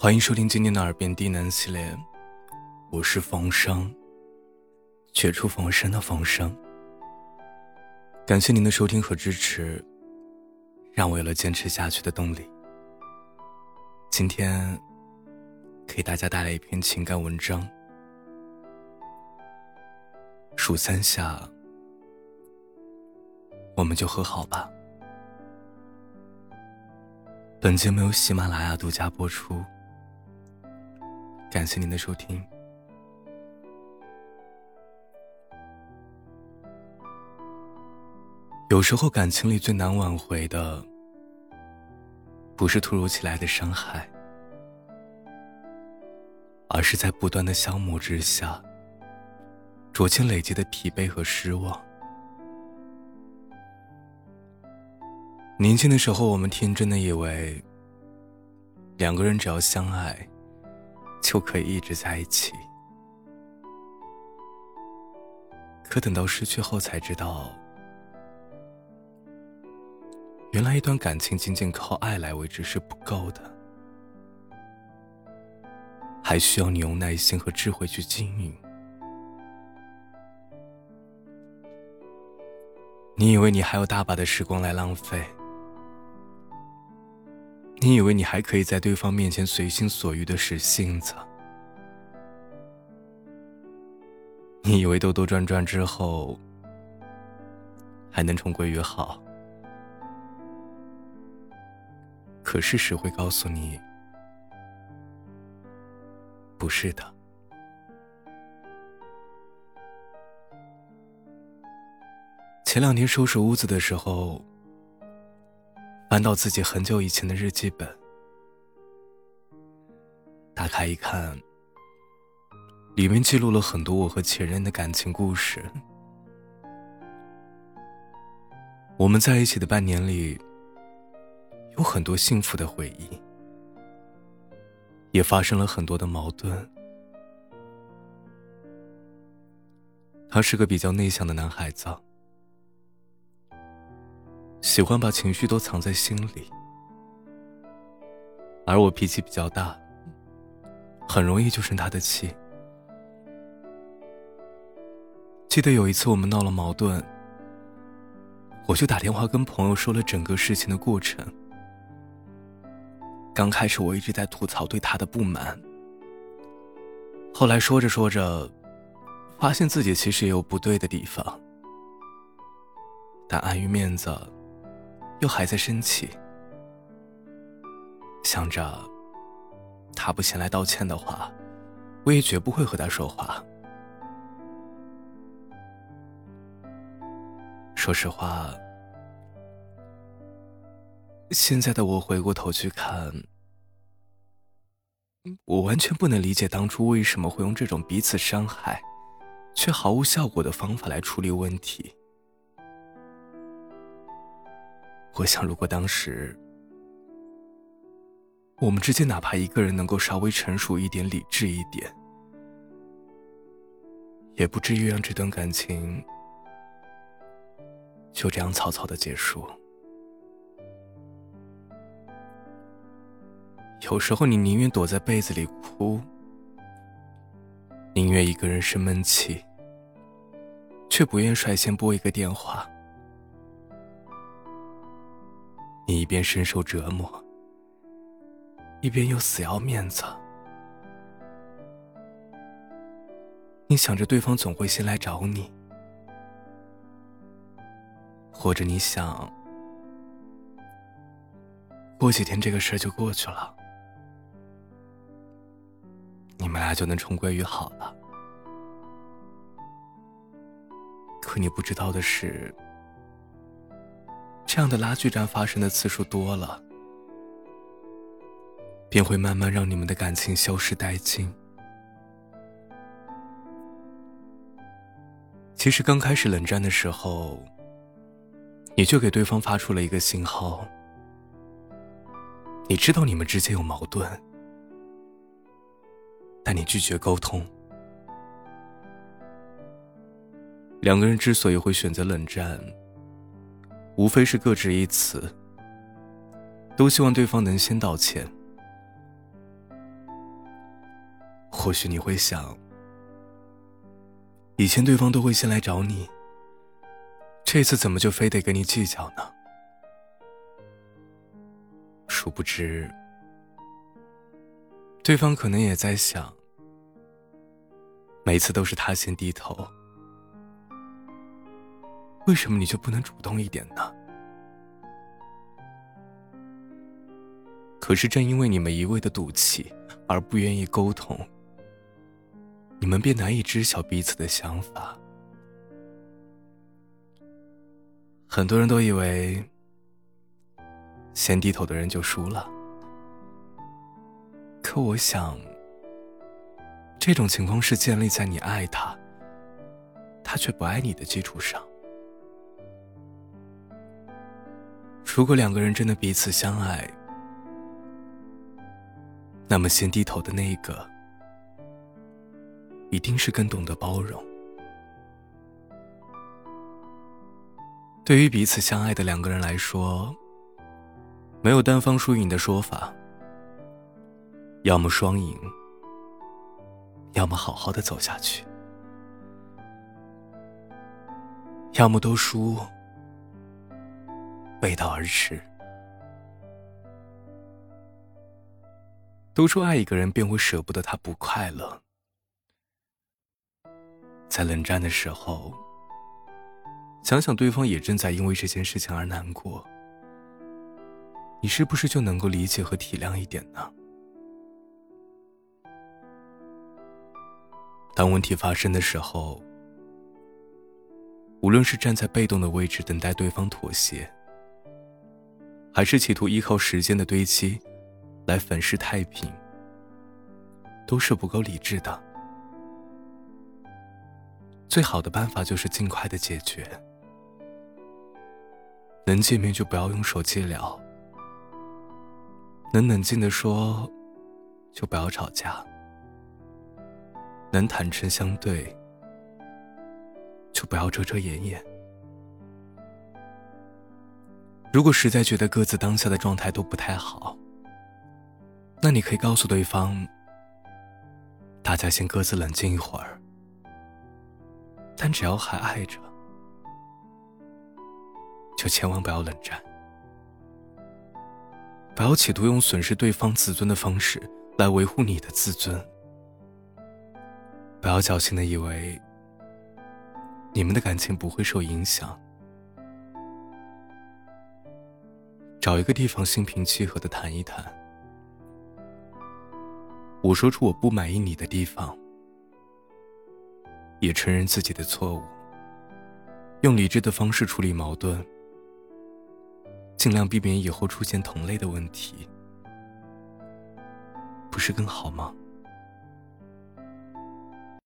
欢迎收听今天的《耳边低喃》系列，我是冯生，绝处逢生的冯生。感谢您的收听和支持，让我有了坚持下去的动力。今天给大家带来一篇情感文章，数三下，我们就和好吧。本节目由喜马拉雅独家播出。感谢您的收听。有时候，感情里最难挽回的，不是突如其来的伤害，而是在不断的消磨之下，逐渐累积的疲惫和失望。年轻的时候，我们天真的以为，两个人只要相爱。就可以一直在一起。可等到失去后，才知道，原来一段感情仅仅靠爱来维持是不够的，还需要你用耐心和智慧去经营。你以为你还有大把的时光来浪费？你以为你还可以在对方面前随心所欲的使性子？你以为兜兜转转之后还能重归于好？可事实会告诉你，不是的。前两天收拾屋子的时候。翻到自己很久以前的日记本，打开一看，里面记录了很多我和前任的感情故事。我们在一起的半年里，有很多幸福的回忆，也发生了很多的矛盾。他是个比较内向的男孩子。喜欢把情绪都藏在心里，而我脾气比较大，很容易就生他的气。记得有一次我们闹了矛盾，我就打电话跟朋友说了整个事情的过程。刚开始我一直在吐槽对他的不满，后来说着说着，发现自己其实也有不对的地方，但碍于面子。又还在生气，想着他不前来道歉的话，我也绝不会和他说话。说实话，现在的我回过头去看，我完全不能理解当初为什么会用这种彼此伤害却毫无效果的方法来处理问题。我想，如果当时我们之间哪怕一个人能够稍微成熟一点、理智一点，也不至于让这段感情就这样草草的结束。有时候，你宁愿躲在被子里哭，宁愿一个人生闷气，却不愿率先拨一个电话。你一边深受折磨，一边又死要面子。你想着对方总会先来找你，或者你想过几天这个事儿就过去了，你们俩就能重归于好了。可你不知道的是。这样的拉锯战发生的次数多了，便会慢慢让你们的感情消失殆尽。其实刚开始冷战的时候，你就给对方发出了一个信号，你知道你们之间有矛盾，但你拒绝沟通。两个人之所以会选择冷战。无非是各执一词，都希望对方能先道歉。或许你会想，以前对方都会先来找你，这次怎么就非得跟你计较呢？殊不知，对方可能也在想，每次都是他先低头，为什么你就不能主动一点呢？可是正因为你们一味的赌气，而不愿意沟通。你们便难以知晓彼此的想法。很多人都以为，先低头的人就输了。可我想，这种情况是建立在你爱他，他却不爱你的基础上。如果两个人真的彼此相爱，那么先低头的那一个。一定是更懂得包容。对于彼此相爱的两个人来说，没有单方输赢的说法，要么双赢，要么好好的走下去，要么都输，背道而驰。都说爱一个人便会舍不得他不快乐。在冷战的时候，想想对方也正在因为这件事情而难过，你是不是就能够理解和体谅一点呢？当问题发生的时候，无论是站在被动的位置等待对方妥协，还是企图依靠时间的堆积来粉饰太平，都是不够理智的。最好的办法就是尽快的解决，能见面就不要用手机聊，能冷静的说，就不要吵架，能坦诚相对，就不要遮遮掩掩。如果实在觉得各自当下的状态都不太好，那你可以告诉对方，大家先各自冷静一会儿。但只要还爱着，就千万不要冷战，不要企图用损失对方自尊的方式来维护你的自尊，不要侥幸的以为你们的感情不会受影响，找一个地方心平气和的谈一谈，我说出我不满意你的地方。也承认自己的错误，用理智的方式处理矛盾，尽量避免以后出现同类的问题，不是更好吗？